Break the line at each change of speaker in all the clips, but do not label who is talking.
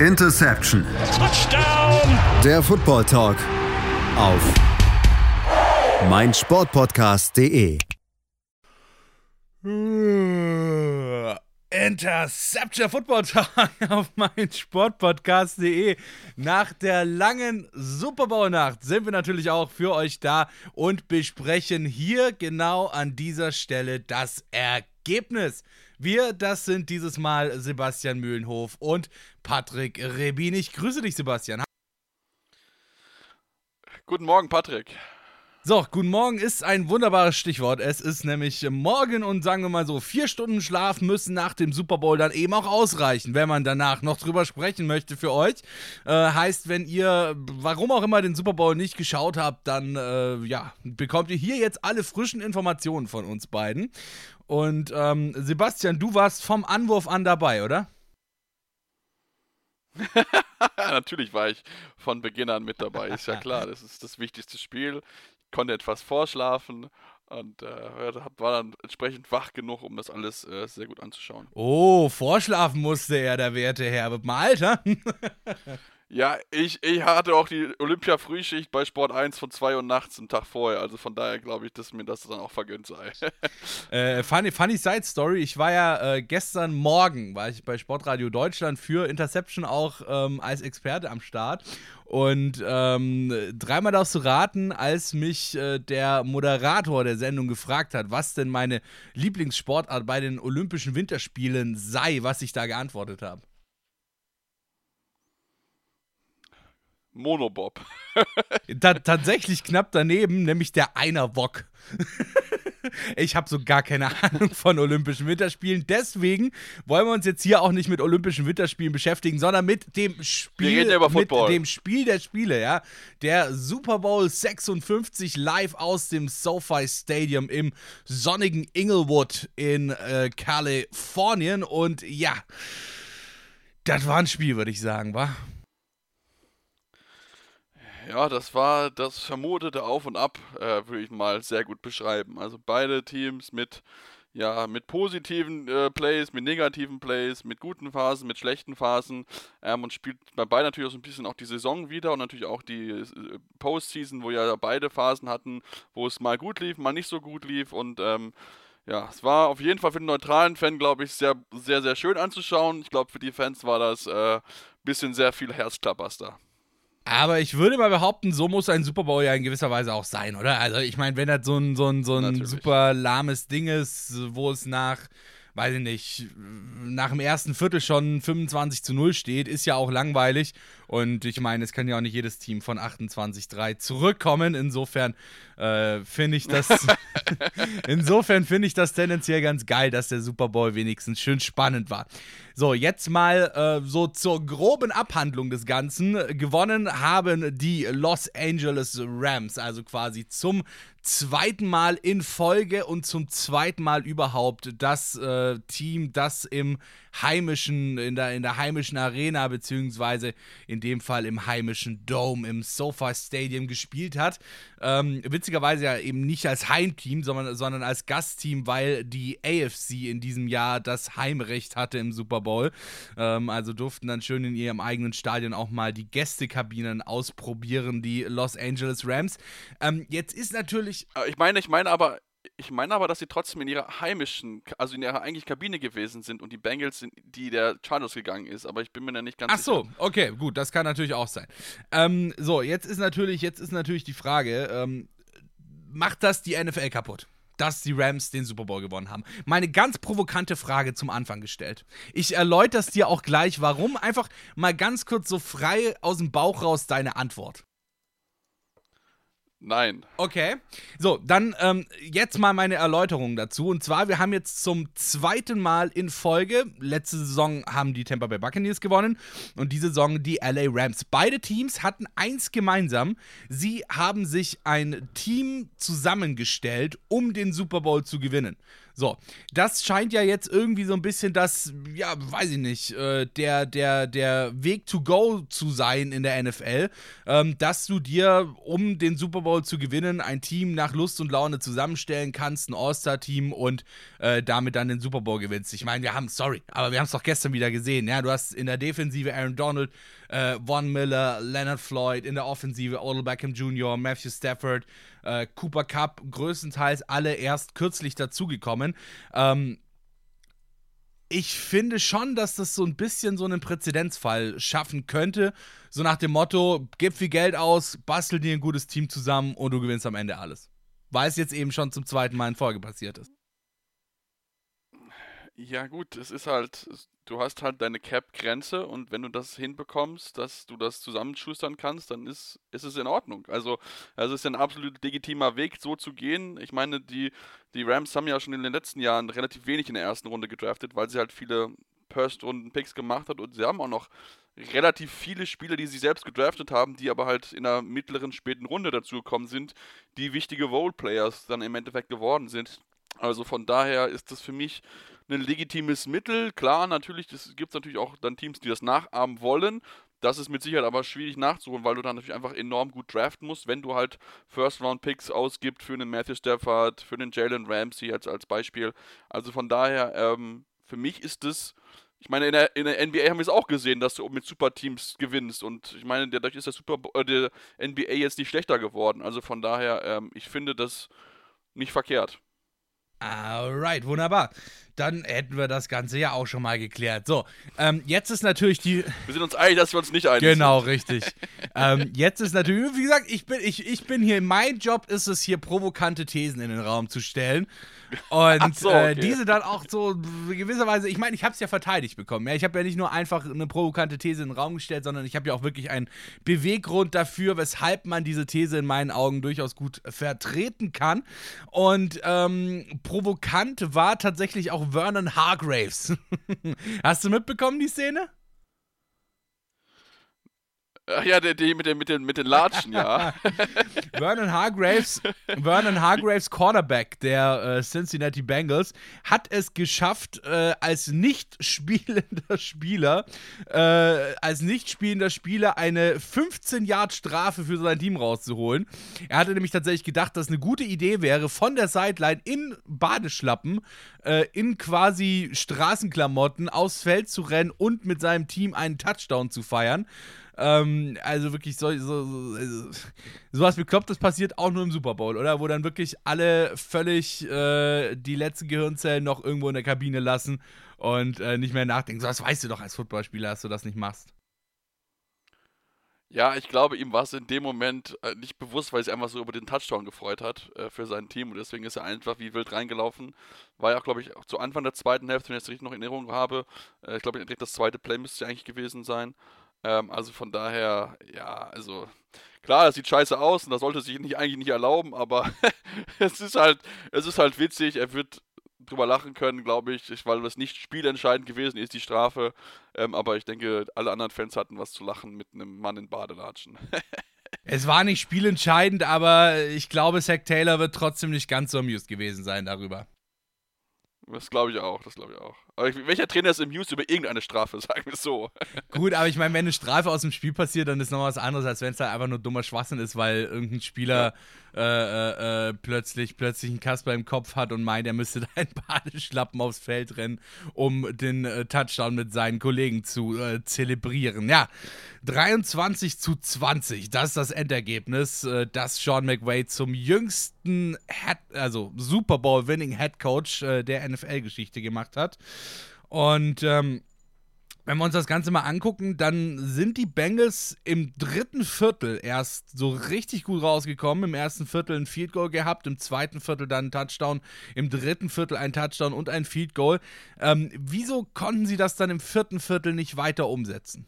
Interception.
Touchdown.
Der Football Talk auf meinsportpodcast.de.
Interception Football Talk auf meinsportpodcast.de. Nach der langen Super Bowl Nacht sind wir natürlich auch für euch da und besprechen hier genau an dieser Stelle das Ergebnis. Wir, das sind dieses Mal Sebastian Mühlenhof und Patrick Rebin. Ich grüße dich, Sebastian.
Guten Morgen, Patrick.
So, guten Morgen ist ein wunderbares Stichwort. Es ist nämlich morgen und sagen wir mal so, vier Stunden Schlaf müssen nach dem Super Bowl dann eben auch ausreichen, wenn man danach noch drüber sprechen möchte für euch. Äh, heißt, wenn ihr, warum auch immer, den Super Bowl nicht geschaut habt, dann äh, ja, bekommt ihr hier jetzt alle frischen Informationen von uns beiden. Und ähm, Sebastian, du warst vom Anwurf an dabei, oder?
Natürlich war ich von Beginn an mit dabei, ist ja klar. Das ist das wichtigste Spiel konnte etwas vorschlafen und äh, war dann entsprechend wach genug, um das alles äh, sehr gut anzuschauen.
Oh, vorschlafen musste er, der werte Herr. Mit dem Alter?
Ja, ich, ich hatte auch die Olympia-Frühschicht bei Sport 1 von 2 Uhr nachts einen Tag vorher. Also von daher glaube ich, dass mir das dann auch vergönnt sei.
äh, funny, funny Side Story. Ich war ja äh, gestern Morgen, war ich bei Sportradio Deutschland für Interception auch ähm, als Experte am Start. Und ähm, dreimal darfst du raten, als mich äh, der Moderator der Sendung gefragt hat, was denn meine Lieblingssportart bei den Olympischen Winterspielen sei, was ich da geantwortet habe.
Monobob.
Ta tatsächlich knapp daneben, nämlich der Einer-Wok. ich habe so gar keine Ahnung von Olympischen Winterspielen. Deswegen wollen wir uns jetzt hier auch nicht mit Olympischen Winterspielen beschäftigen, sondern mit dem Spiel, mit dem Spiel der Spiele, ja. Der Super Bowl 56 live aus dem SoFi Stadium im sonnigen Inglewood in äh, Kalifornien. Und ja, das war ein Spiel, würde ich sagen, war.
Ja, das war das vermutete Auf und Ab, äh, würde ich mal sehr gut beschreiben. Also beide Teams mit, ja, mit positiven äh, Plays, mit negativen Plays, mit guten Phasen, mit schlechten Phasen. Ähm, und spielt bei beiden natürlich auch so ein bisschen auch die Saison wieder und natürlich auch die äh, Postseason, wo ja beide Phasen hatten, wo es mal gut lief, mal nicht so gut lief. Und ähm, ja, es war auf jeden Fall für den neutralen Fan, glaube ich, sehr, sehr, sehr schön anzuschauen. Ich glaube, für die Fans war das ein äh, bisschen sehr viel Herzklapperster.
Aber ich würde mal behaupten, so muss ein Super Bowl ja in gewisser Weise auch sein, oder? Also ich meine, wenn das so ein, so ein, so ein super lahmes Ding ist, wo es nach weiß ich nicht, nach dem ersten Viertel schon 25 zu 0 steht, ist ja auch langweilig. Und ich meine, es kann ja auch nicht jedes Team von 28-3 zurückkommen. Insofern äh, finde ich das. insofern finde ich das tendenziell ganz geil, dass der Super Bowl wenigstens schön spannend war. So, jetzt mal äh, so zur groben Abhandlung des Ganzen. Gewonnen haben die Los Angeles Rams, also quasi zum zweiten Mal in Folge und zum zweiten Mal überhaupt das äh, Team, das im heimischen, in der, in der heimischen Arena, beziehungsweise in dem Fall im heimischen Dome, im SoFi Stadium gespielt hat. Ähm, witzigerweise ja eben nicht als Heimteam, sondern, sondern als Gastteam, weil die AFC in diesem Jahr das Heimrecht hatte im Super Bowl. Ähm, also durften dann schön in ihrem eigenen Stadion auch mal die Gästekabinen ausprobieren, die Los Angeles Rams. Ähm, jetzt ist natürlich.
Äh, ich meine, ich meine aber, ich meine aber, dass sie trotzdem in ihrer heimischen, also in ihrer eigentlich Kabine gewesen sind und die Bengals sind, die der Chargers gegangen ist, aber ich bin mir da nicht ganz
Ach so, sicher. okay, gut, das kann natürlich auch sein. Ähm, so, jetzt ist natürlich, jetzt ist natürlich die Frage, ähm, macht das die NFL kaputt? dass die Rams den Super Bowl gewonnen haben. Meine ganz provokante Frage zum Anfang gestellt. Ich erläutere es dir auch gleich, warum. Einfach mal ganz kurz so frei aus dem Bauch raus deine Antwort.
Nein.
Okay. So, dann ähm, jetzt mal meine Erläuterung dazu. Und zwar, wir haben jetzt zum zweiten Mal in Folge, letzte Saison haben die Tampa Bay Buccaneers gewonnen und diese Saison die LA Rams. Beide Teams hatten eins gemeinsam. Sie haben sich ein Team zusammengestellt, um den Super Bowl zu gewinnen. So, das scheint ja jetzt irgendwie so ein bisschen das, ja, weiß ich nicht, äh, der, der, der Weg to go zu sein in der NFL, ähm, dass du dir, um den Super Bowl zu gewinnen, ein Team nach Lust und Laune zusammenstellen kannst, ein All-Star-Team und äh, damit dann den Super Bowl gewinnst. Ich meine, wir haben, sorry, aber wir haben es doch gestern wieder gesehen, ja, du hast in der Defensive Aaron Donald, äh, Von Miller, Leonard Floyd, in der Offensive Odell Beckham Jr., Matthew Stafford, äh, Cooper Cup, größtenteils alle erst kürzlich dazugekommen. Ähm, ich finde schon, dass das so ein bisschen so einen Präzedenzfall schaffen könnte. So nach dem Motto: gib viel Geld aus, bastel dir ein gutes Team zusammen und du gewinnst am Ende alles. Weil es jetzt eben schon zum zweiten Mal in Folge passiert ist.
Ja, gut, es ist halt, du hast halt deine Cap-Grenze und wenn du das hinbekommst, dass du das zusammenschustern kannst, dann ist, ist es in Ordnung. Also, es ist ein absolut legitimer Weg, so zu gehen. Ich meine, die, die Rams haben ja schon in den letzten Jahren relativ wenig in der ersten Runde gedraftet, weil sie halt viele First-Runden-Picks gemacht hat und sie haben auch noch relativ viele Spieler, die sie selbst gedraftet haben, die aber halt in der mittleren, späten Runde dazu gekommen sind, die wichtige Role-Players dann im Endeffekt geworden sind. Also von daher ist das für mich ein legitimes Mittel. Klar, natürlich, es gibt natürlich auch dann Teams, die das nachahmen wollen. Das ist mit Sicherheit aber schwierig nachzuholen, weil du dann natürlich einfach enorm gut draften musst, wenn du halt First-Round-Picks ausgibst für einen Matthew Stafford, für einen Jalen Ramsey als, als Beispiel. Also von daher, ähm, für mich ist das, ich meine, in der, in der NBA haben wir es auch gesehen, dass du mit Superteams gewinnst. Und ich meine, dadurch ist der, Super, äh, der NBA jetzt nicht schlechter geworden. Also von daher, ähm, ich finde das nicht verkehrt.
Alright, wunderbar. Dann hätten wir das Ganze ja auch schon mal geklärt. So, ähm, jetzt ist natürlich die.
Wir sind uns einig, dass wir uns nicht einig
genau,
sind.
Genau, richtig. ähm, jetzt ist natürlich, wie gesagt, ich bin, ich, ich bin hier, mein Job ist es hier, provokante Thesen in den Raum zu stellen. Und so, äh, okay. äh, diese dann auch so gewisserweise, ich meine, ich habe es ja verteidigt bekommen. Ja? Ich habe ja nicht nur einfach eine provokante These in den Raum gestellt, sondern ich habe ja auch wirklich einen Beweggrund dafür, weshalb man diese These in meinen Augen durchaus gut vertreten kann. Und ähm, provokant war tatsächlich auch Vernon Hargraves. Hast du mitbekommen, die Szene?
Ach ja, der, der mit, den, mit, den, mit den Latschen, ja.
Vernon Hargraves, Vernon Hargraves, Cornerback der äh, Cincinnati Bengals, hat es geschafft, äh, als nicht spielender Spieler, äh, als nicht spielender Spieler eine 15-Yard-Strafe für sein Team rauszuholen. Er hatte nämlich tatsächlich gedacht, dass eine gute Idee wäre, von der Sideline in Badeschlappen, äh, in quasi Straßenklamotten aufs Feld zu rennen und mit seinem Team einen Touchdown zu feiern. Ähm, also wirklich so, so, so, also, sowas Beklopptes passiert auch nur im Super Bowl, oder? Wo dann wirklich alle völlig äh, die letzten Gehirnzellen noch irgendwo in der Kabine lassen und äh, nicht mehr nachdenken. So, das weißt du doch als Footballspieler, dass du das nicht machst.
Ja, ich glaube, ihm war es in dem Moment äh, nicht bewusst, weil er sich einfach so über den Touchdown gefreut hat äh, für sein Team und deswegen ist er einfach wie wild reingelaufen. War ja auch, glaube ich, zu Anfang der zweiten Hälfte, wenn ich das richtig noch in Erinnerung habe. Äh, ich glaube, direkt das zweite Play müsste eigentlich gewesen sein. Ähm, also von daher, ja, also klar, das sieht scheiße aus und das sollte sich nicht, eigentlich nicht erlauben, aber es ist halt, es ist halt witzig, er wird drüber lachen können, glaube ich, weil das nicht spielentscheidend gewesen ist, die Strafe. Ähm, aber ich denke, alle anderen Fans hatten was zu lachen mit einem Mann in Badelatschen.
es war nicht spielentscheidend, aber ich glaube, Zack Taylor wird trotzdem nicht ganz so amused gewesen sein darüber.
Das glaube ich auch, das glaube ich auch. Welcher Trainer ist amused über irgendeine Strafe, sagen wir es so.
Gut, aber ich meine, wenn eine Strafe aus dem Spiel passiert, dann ist noch was anderes, als wenn es da einfach nur dummer Schwachsinn ist, weil irgendein Spieler ja. äh, äh, plötzlich, plötzlich einen Kasper im Kopf hat und meint, er müsste da ein Badeschlappen aufs Feld rennen, um den äh, Touchdown mit seinen Kollegen zu äh, zelebrieren. Ja, 23 zu 20, das ist das Endergebnis, äh, das Sean McVay zum jüngsten Head, also Super Bowl Winning Head Coach äh, der NFL-Geschichte gemacht hat. Und ähm, wenn wir uns das Ganze mal angucken, dann sind die Bengals im dritten Viertel erst so richtig gut rausgekommen. Im ersten Viertel ein Field Goal gehabt, im zweiten Viertel dann ein Touchdown, im dritten Viertel ein Touchdown und ein Field Goal. Ähm, wieso konnten sie das dann im vierten Viertel nicht weiter umsetzen?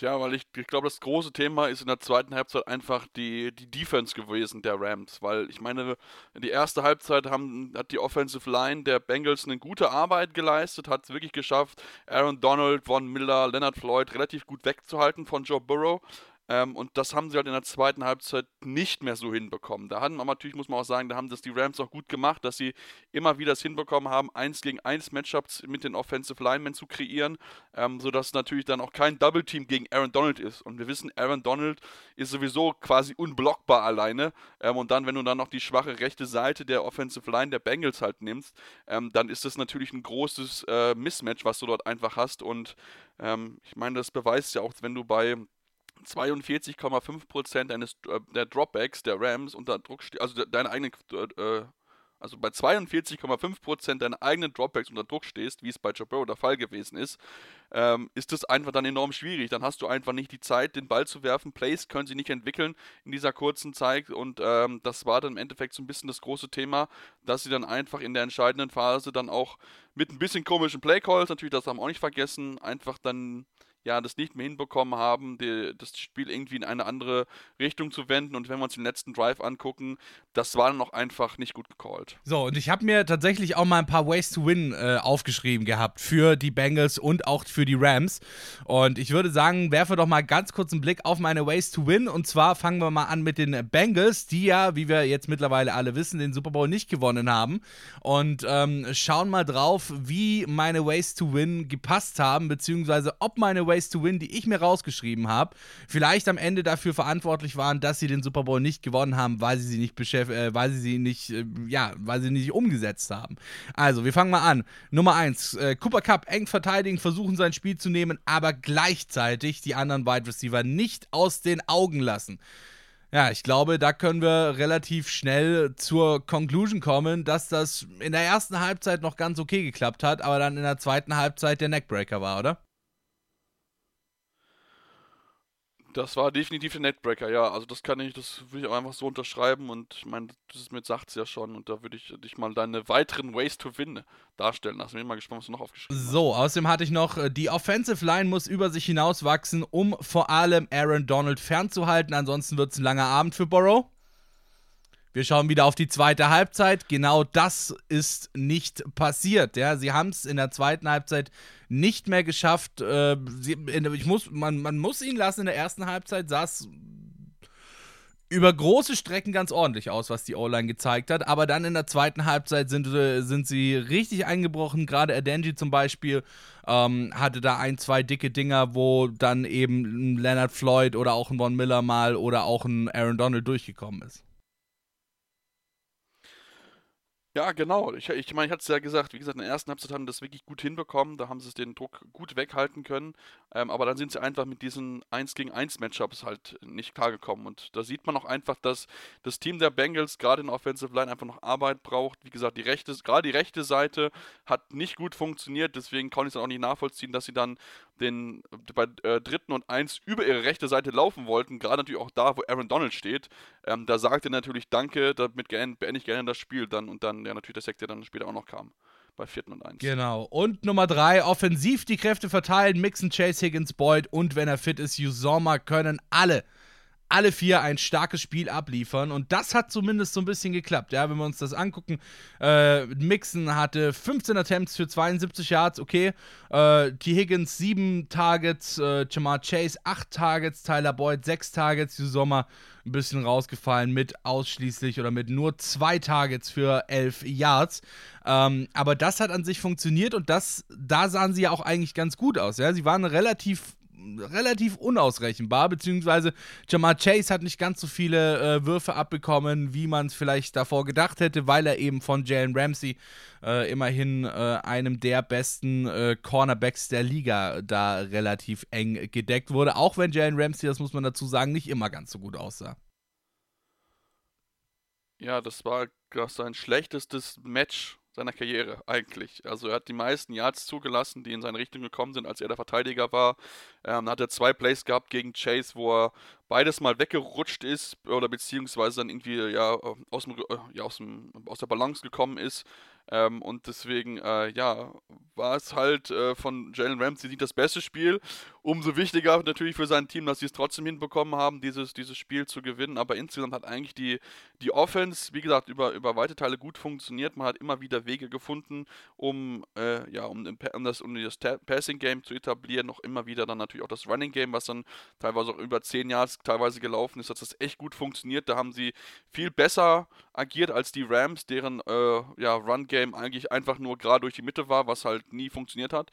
Ja, weil ich, ich glaube, das große Thema ist in der zweiten Halbzeit einfach die, die Defense gewesen der Rams. Weil ich meine, die erste Halbzeit haben, hat die Offensive Line der Bengals eine gute Arbeit geleistet, hat es wirklich geschafft, Aaron Donald, Von Miller, Leonard Floyd relativ gut wegzuhalten von Joe Burrow. Ähm, und das haben sie halt in der zweiten Halbzeit nicht mehr so hinbekommen. Da haben natürlich, muss man auch sagen, da haben das die Rams auch gut gemacht, dass sie immer wieder es hinbekommen haben, eins gegen eins Matchups mit den Offensive Linemen zu kreieren, ähm, sodass natürlich dann auch kein Double Team gegen Aaron Donald ist. Und wir wissen, Aaron Donald ist sowieso quasi unblockbar alleine. Ähm, und dann, wenn du dann noch die schwache rechte Seite der Offensive Line der Bengals halt nimmst, ähm, dann ist das natürlich ein großes äh, Mismatch, was du dort einfach hast. Und ähm, ich meine, das beweist ja auch, wenn du bei 42,5% deines äh, der Dropbacks der Rams unter Druck stehst, also de, deine eigenen äh, also bei 42,5% deiner eigenen Dropbacks unter Druck stehst, wie es bei Burrow der Fall gewesen ist, ähm, ist das einfach dann enorm schwierig. Dann hast du einfach nicht die Zeit, den Ball zu werfen. Plays können sie nicht entwickeln in dieser kurzen Zeit und ähm, das war dann im Endeffekt so ein bisschen das große Thema, dass sie dann einfach in der entscheidenden Phase dann auch mit ein bisschen komischen Playcalls, natürlich das haben wir auch nicht vergessen, einfach dann ja, das nicht mehr hinbekommen haben, die, das Spiel irgendwie in eine andere Richtung zu wenden. Und wenn wir uns den letzten Drive angucken, das war dann noch einfach nicht gut gecallt.
So, und ich habe mir tatsächlich auch mal ein paar Ways to Win äh, aufgeschrieben gehabt für die Bengals und auch für die Rams. Und ich würde sagen, werfe doch mal ganz kurz einen Blick auf meine Ways to Win. Und zwar fangen wir mal an mit den Bengals, die ja, wie wir jetzt mittlerweile alle wissen, den Super Bowl nicht gewonnen haben. Und ähm, schauen mal drauf, wie meine Ways to Win gepasst haben, beziehungsweise ob meine Ways Ways to Win, die ich mir rausgeschrieben habe, vielleicht am Ende dafür verantwortlich waren, dass sie den Super Bowl nicht gewonnen haben, weil sie sie nicht äh, weil sie sie nicht, äh, ja, weil sie nicht umgesetzt haben. Also, wir fangen mal an. Nummer 1, äh, Cooper Cup eng verteidigen, versuchen sein Spiel zu nehmen, aber gleichzeitig die anderen Wide Receiver nicht aus den Augen lassen. Ja, ich glaube, da können wir relativ schnell zur Conclusion kommen, dass das in der ersten Halbzeit noch ganz okay geklappt hat, aber dann in der zweiten Halbzeit der Neckbreaker war, oder?
Das war definitiv der Netbreaker, ja. Also das kann ich, das würde ich auch einfach so unterschreiben und ich meine, das mit sagt es ja schon und da würde ich dich mal deine weiteren Ways to Win darstellen lassen. Bin mal gespannt, was du noch aufgeschrieben
hast. So, außerdem hatte ich noch, äh, die Offensive Line muss über sich hinauswachsen, um vor allem Aaron Donald fernzuhalten, ansonsten wird es ein langer Abend für Borrow. Wir schauen wieder auf die zweite Halbzeit. Genau das ist nicht passiert. Ja, sie haben es in der zweiten Halbzeit nicht mehr geschafft. Äh, sie, ich muss, man, man muss ihn lassen. In der ersten Halbzeit sah es über große Strecken ganz ordentlich aus, was die O-Line gezeigt hat. Aber dann in der zweiten Halbzeit sind, äh, sind sie richtig eingebrochen. Gerade Adenji zum Beispiel ähm, hatte da ein, zwei dicke Dinger, wo dann eben ein Leonard Floyd oder auch ein Von Miller mal oder auch ein Aaron Donald durchgekommen ist.
Ja, genau. Ich, ich meine, ich hatte es ja gesagt, wie gesagt, in der ersten Halbzeit haben das wirklich gut hinbekommen, da haben sie den Druck gut weghalten können, ähm, aber dann sind sie einfach mit diesen 1 gegen 1 Matchups halt nicht klargekommen und da sieht man auch einfach, dass das Team der Bengals gerade in der Offensive Line einfach noch Arbeit braucht. Wie gesagt, die rechte, gerade die rechte Seite hat nicht gut funktioniert, deswegen kann ich es auch nicht nachvollziehen, dass sie dann den bei äh, dritten und eins über ihre rechte Seite laufen wollten, gerade natürlich auch da, wo Aaron Donald steht. Ähm, da sagte natürlich Danke, damit beende ich gerne das Spiel dann und dann ja natürlich der Sekt, der dann später auch noch kam bei vierten und eins.
Genau. Und Nummer drei, offensiv die Kräfte verteilen, Mixen, Chase, Higgins, Boyd und wenn er fit ist, Usoma können alle alle vier ein starkes Spiel abliefern. Und das hat zumindest so ein bisschen geklappt. Ja, wenn wir uns das angucken, äh, Mixon hatte 15 Attempts für 72 Yards, okay. Äh, T. Higgins 7 Targets, äh, Jamar Chase 8 Targets, Tyler Boyd 6 Targets, die Sommer ein bisschen rausgefallen mit ausschließlich oder mit nur zwei Targets für 11 Yards. Ähm, aber das hat an sich funktioniert und das, da sahen sie ja auch eigentlich ganz gut aus. Ja? Sie waren relativ relativ unausrechenbar, beziehungsweise Jamar Chase hat nicht ganz so viele äh, Würfe abbekommen, wie man es vielleicht davor gedacht hätte, weil er eben von Jalen Ramsey, äh, immerhin äh, einem der besten äh, Cornerbacks der Liga, da relativ eng gedeckt wurde, auch wenn Jalen Ramsey, das muss man dazu sagen, nicht immer ganz so gut aussah.
Ja, das war sein schlechtestes Match seiner Karriere eigentlich. Also er hat die meisten Yards zugelassen, die in seine Richtung gekommen sind, als er der Verteidiger war. Ähm, hat er zwei Plays gehabt gegen Chase, wo er beides mal weggerutscht ist oder beziehungsweise dann irgendwie ja aus, dem, äh, ja, aus, dem, aus der Balance gekommen ist ähm, und deswegen, äh, ja, war es halt äh, von Jalen Ramsey nicht das beste Spiel. Umso wichtiger natürlich für sein Team, dass sie es trotzdem hinbekommen haben, dieses, dieses Spiel zu gewinnen. Aber insgesamt hat eigentlich die, die Offense, wie gesagt, über, über weite Teile gut funktioniert. Man hat immer wieder Wege gefunden, um, äh, ja, um, um, das, um das Passing Game zu etablieren. Noch immer wieder dann natürlich auch das Running Game, was dann teilweise auch über 10 Yards teilweise gelaufen ist, dass das echt gut funktioniert. Da haben sie viel besser agiert als die Rams, deren äh, ja, Run-Game eigentlich einfach nur gerade durch die Mitte war, was halt nie funktioniert hat.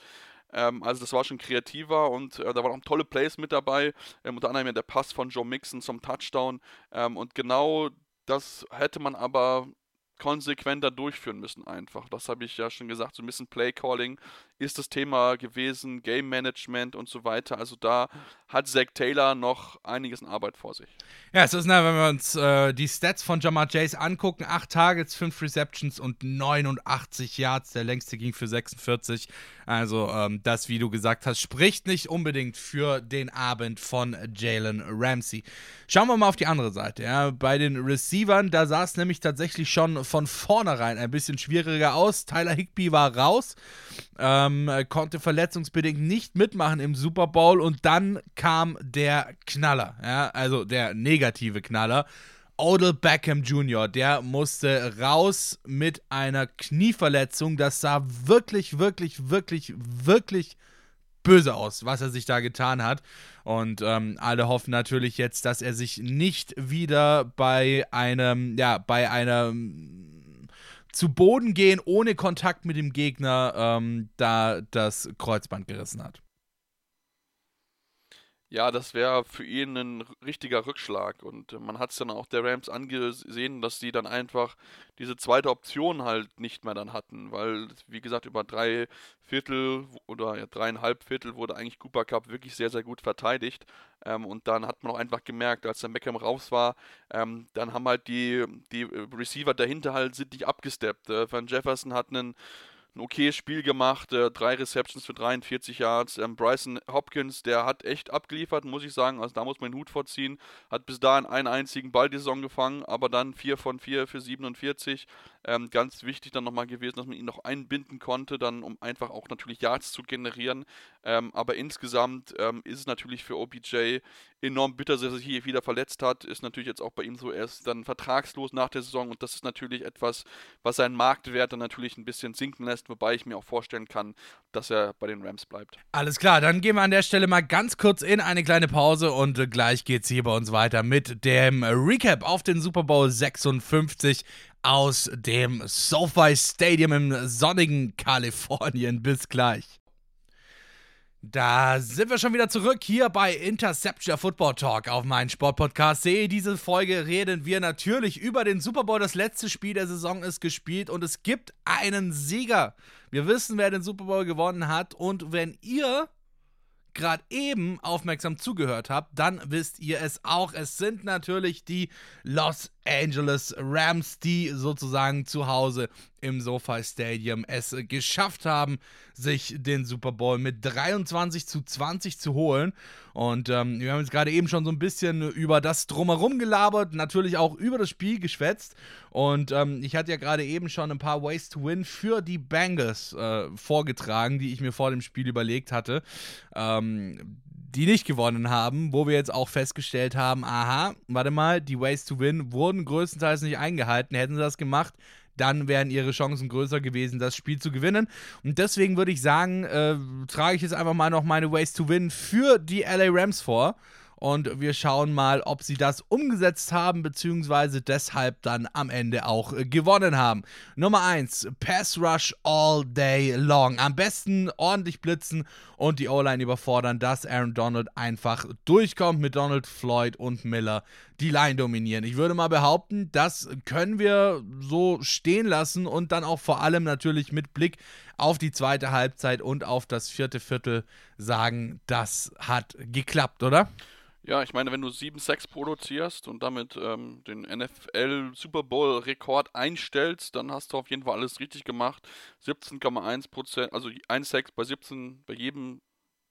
Ähm, also das war schon kreativer und äh, da waren auch tolle Plays mit dabei. Ähm, unter anderem der Pass von Joe Mixon zum Touchdown. Ähm, und genau das hätte man aber konsequenter durchführen müssen einfach. Das habe ich ja schon gesagt, so ein bisschen Play Calling ist das Thema gewesen, Game Management und so weiter. Also da hat Zach Taylor noch einiges an Arbeit vor sich.
Ja, es ist, na, wenn wir uns äh, die Stats von Jamar Chase angucken, 8 Targets, 5 Receptions und 89 Yards, der längste ging für 46. Also ähm, das, wie du gesagt hast, spricht nicht unbedingt für den Abend von Jalen Ramsey. Schauen wir mal auf die andere Seite. Ja. Bei den Receivern, da sah es nämlich tatsächlich schon von vornherein ein bisschen schwieriger aus. Tyler Higby war raus ähm, konnte verletzungsbedingt nicht mitmachen im Super Bowl und dann kam der Knaller, ja, also der negative Knaller. Odell Beckham Jr., der musste raus mit einer Knieverletzung. Das sah wirklich, wirklich, wirklich, wirklich böse aus, was er sich da getan hat. Und ähm, alle hoffen natürlich jetzt, dass er sich nicht wieder bei einem, ja, bei einer zu Boden gehen ohne Kontakt mit dem Gegner, ähm, da das Kreuzband gerissen hat.
Ja, das wäre für ihn ein richtiger Rückschlag. Und man hat es dann auch der Rams angesehen, dass die dann einfach diese zweite Option halt nicht mehr dann hatten. Weil, wie gesagt, über drei Viertel oder ja, dreieinhalb Viertel wurde eigentlich Cooper Cup wirklich sehr, sehr gut verteidigt. Ähm, und dann hat man auch einfach gemerkt, als der Beckham raus war, ähm, dann haben halt die, die Receiver dahinter halt sind nicht abgesteppt. Äh, Van Jefferson hat einen ein okayes Spiel gemacht, äh, drei Receptions für 43 Yards. Ähm, Bryson Hopkins, der hat echt abgeliefert, muss ich sagen. Also da muss man den Hut vorziehen. Hat bis dahin einen einzigen Ball die Saison gefangen, aber dann 4 von 4 für 47. Ähm, ganz wichtig dann nochmal gewesen, dass man ihn noch einbinden konnte, dann um einfach auch natürlich Yards zu generieren. Ähm, aber insgesamt ähm, ist es natürlich für OBJ enorm bitter, dass er sich hier wieder verletzt hat. Ist natürlich jetzt auch bei ihm so, er ist dann vertragslos nach der Saison und das ist natürlich etwas, was seinen Marktwert dann natürlich ein bisschen sinken lässt, wobei ich mir auch vorstellen kann, dass er bei den Rams bleibt.
Alles klar, dann gehen wir an der Stelle mal ganz kurz in eine kleine Pause und äh, gleich es hier bei uns weiter mit dem Recap auf den Super Bowl 56 aus dem SoFi Stadium im sonnigen Kalifornien. Bis gleich. Da sind wir schon wieder zurück hier bei Interception Football Talk auf meinen Sportpodcast.de. Diese Folge reden wir natürlich über den Super Bowl. Das letzte Spiel der Saison ist gespielt und es gibt einen Sieger. Wir wissen, wer den Super Bowl gewonnen hat und wenn ihr gerade eben aufmerksam zugehört habt, dann wisst ihr es auch. Es sind natürlich die Los Angeles Rams, die sozusagen zu Hause im SoFi Stadium es geschafft haben, sich den Super Bowl mit 23 zu 20 zu holen. Und ähm, wir haben jetzt gerade eben schon so ein bisschen über das Drumherum gelabert, natürlich auch über das Spiel geschwätzt. Und ähm, ich hatte ja gerade eben schon ein paar Ways to Win für die Bengals äh, vorgetragen, die ich mir vor dem Spiel überlegt hatte. Ähm, die nicht gewonnen haben, wo wir jetzt auch festgestellt haben, aha, warte mal, die Ways to Win wurden größtenteils nicht eingehalten. Hätten sie das gemacht, dann wären ihre Chancen größer gewesen, das Spiel zu gewinnen. Und deswegen würde ich sagen, äh, trage ich jetzt einfach mal noch meine Ways to Win für die LA Rams vor und wir schauen mal, ob sie das umgesetzt haben, beziehungsweise deshalb dann am Ende auch äh, gewonnen haben. Nummer 1, Pass Rush all day long. Am besten ordentlich blitzen und die O-Line überfordern, dass Aaron Donald einfach durchkommt mit Donald Floyd und Miller die Line dominieren. Ich würde mal behaupten, das können wir so stehen lassen und dann auch vor allem natürlich mit Blick auf die zweite Halbzeit und auf das vierte Viertel sagen, das hat geklappt, oder?
Ja, ich meine, wenn du 7-6 produzierst und damit ähm, den NFL Super Bowl Rekord einstellst, dann hast du auf jeden Fall alles richtig gemacht. 17,1%, also 1-6 bei 17, bei jedem,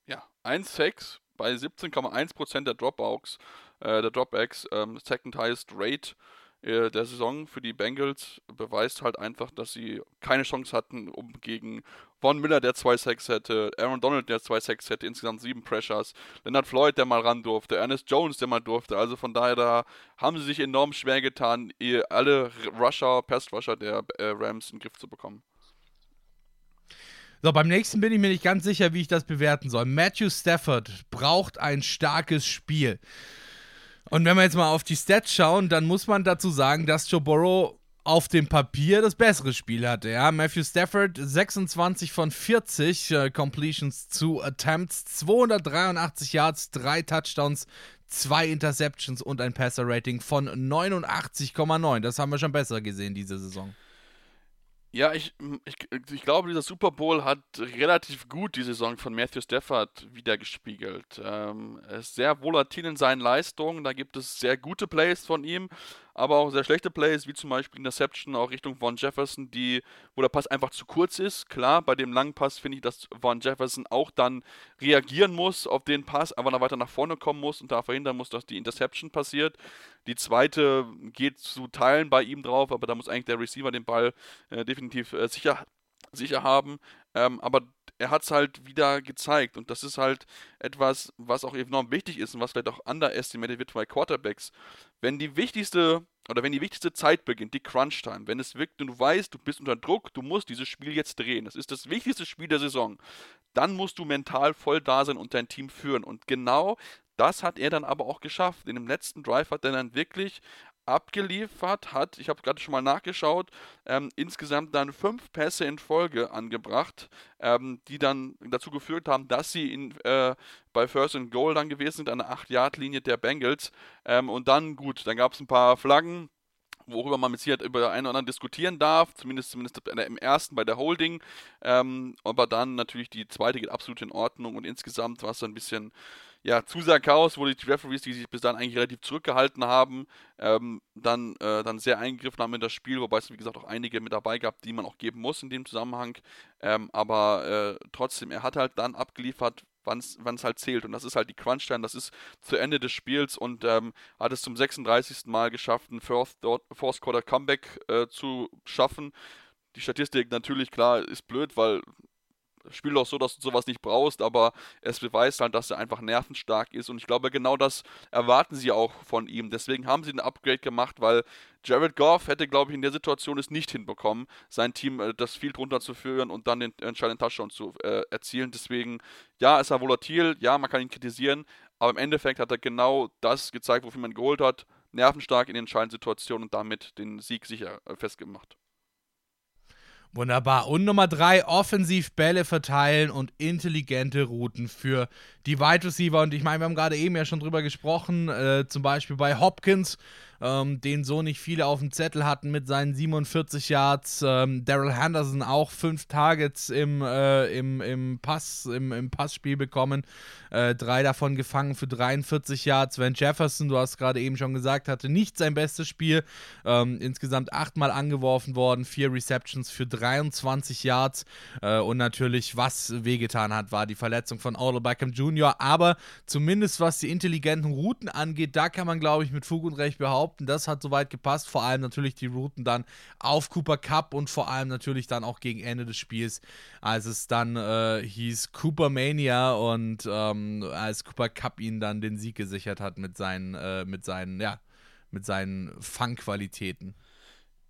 ja, 1-6 bei 17,1% der Dropouts, äh, der Dropbacks, ähm, second highest rate der Saison für die Bengals beweist halt einfach, dass sie keine Chance hatten, um gegen Von Miller, der 2 Sacks hätte, Aaron Donald, der 2 Sacks hätte, insgesamt 7 Pressures, Leonard Floyd, der mal ran durfte, Ernest Jones, der mal durfte. Also von daher, da haben sie sich enorm schwer getan, alle Rusher, Pass-Rusher der äh, Rams in den Griff zu bekommen.
So, beim nächsten bin ich mir nicht ganz sicher, wie ich das bewerten soll. Matthew Stafford braucht ein starkes Spiel. Und wenn wir jetzt mal auf die Stats schauen, dann muss man dazu sagen, dass Joe Burrow auf dem Papier das bessere Spiel hatte. Ja, Matthew Stafford 26 von 40 äh, Completions zu Attempts, 283 Yards, 3 Touchdowns, 2 Interceptions und ein Passer-Rating von 89,9. Das haben wir schon besser gesehen diese Saison.
Ja, ich, ich, ich glaube, dieser Super Bowl hat relativ gut die Saison von Matthew Stafford wiedergespiegelt. Ähm, er ist sehr volatil in seinen Leistungen, da gibt es sehr gute Plays von ihm, aber auch sehr schlechte Plays, wie zum Beispiel Interception auch Richtung Von Jefferson, die, wo der Pass einfach zu kurz ist. Klar, bei dem langen Pass finde ich, dass Von Jefferson auch dann reagieren muss auf den Pass, aber dann weiter nach vorne kommen muss und da verhindern muss, dass die Interception passiert. Die zweite geht zu Teilen bei ihm drauf, aber da muss eigentlich der Receiver den Ball äh, definitiv äh, sicher, sicher haben. Ähm, aber er hat es halt wieder gezeigt und das ist halt etwas, was auch enorm wichtig ist und was vielleicht auch underestimated wird bei Quarterbacks. Wenn die wichtigste oder wenn die wichtigste Zeit beginnt, die Crunch Time, wenn es wirkt und du weißt, du bist unter Druck, du musst dieses Spiel jetzt drehen, das ist das wichtigste Spiel der Saison, dann musst du mental voll da sein und dein Team führen und genau das hat er dann aber auch geschafft. In dem letzten Drive hat er dann wirklich abgeliefert hat. Ich habe gerade schon mal nachgeschaut. Ähm, insgesamt dann fünf Pässe in Folge angebracht, ähm, die dann dazu geführt haben, dass sie in, äh, bei First and Goal dann gewesen sind, an der 8-Yard-Linie der Bengals. Ähm, und dann, gut, dann gab es ein paar Flaggen worüber man mit Sicherheit über einen oder anderen diskutieren darf, zumindest, zumindest im ersten bei der Holding. Ähm, aber dann natürlich die zweite geht absolut in Ordnung und insgesamt war es ein bisschen ja, zu sehr Chaos, wo die Referees, die sich bis dann eigentlich relativ zurückgehalten haben, ähm, dann, äh, dann sehr eingegriffen haben in das Spiel, wobei es wie gesagt auch einige mit dabei gab, die man auch geben muss in dem Zusammenhang. Ähm, aber äh, trotzdem, er hat halt dann abgeliefert, wann es halt zählt. Und das ist halt die Crunch-Time, das ist zu Ende des Spiels und ähm, hat es zum 36. Mal geschafft, ein Fourth, Fourth Quarter Comeback äh, zu schaffen. Die Statistik natürlich, klar, ist blöd, weil Spiel doch so, dass du sowas nicht brauchst, aber es beweist halt, dass er einfach nervenstark ist und ich glaube, genau das erwarten sie auch von ihm. Deswegen haben sie ein Upgrade gemacht, weil Jared Goff hätte, glaube ich, in der Situation es nicht hinbekommen, sein Team äh, das Field runterzuführen und dann den entscheidenden Touchdown zu äh, erzielen. Deswegen, ja, ist er volatil, ja, man kann ihn kritisieren, aber im Endeffekt hat er genau das gezeigt, wofür man geholt hat. Nervenstark in den entscheidenden Situationen und damit den Sieg sicher äh, festgemacht.
Wunderbar. Und Nummer drei, offensiv Bälle verteilen und intelligente Routen für die Wide Receiver. Und ich meine, wir haben gerade eben ja schon drüber gesprochen, äh, zum Beispiel bei Hopkins ähm, den so nicht viele auf dem Zettel hatten mit seinen 47 Yards. Ähm, Daryl Henderson auch fünf Targets im, äh, im, im, Pass, im, im Passspiel bekommen. Äh, drei davon gefangen für 43 Yards. Van Jefferson, du hast gerade eben schon gesagt, hatte nicht sein bestes Spiel. Ähm, insgesamt achtmal angeworfen worden, vier Receptions für 23 Yards. Äh, und natürlich, was wehgetan hat, war die Verletzung von Odell Beckham Jr. Aber zumindest was die intelligenten Routen angeht, da kann man, glaube ich, mit Fug und Recht behaupten, behaupten, das hat soweit gepasst. Vor allem natürlich die Routen dann auf Cooper Cup und vor allem natürlich dann auch gegen Ende des Spiels, als es dann äh, hieß Cooper Mania und ähm, als Cooper Cup ihn dann den Sieg gesichert hat mit seinen, äh, mit seinen, ja, mit seinen Fangqualitäten.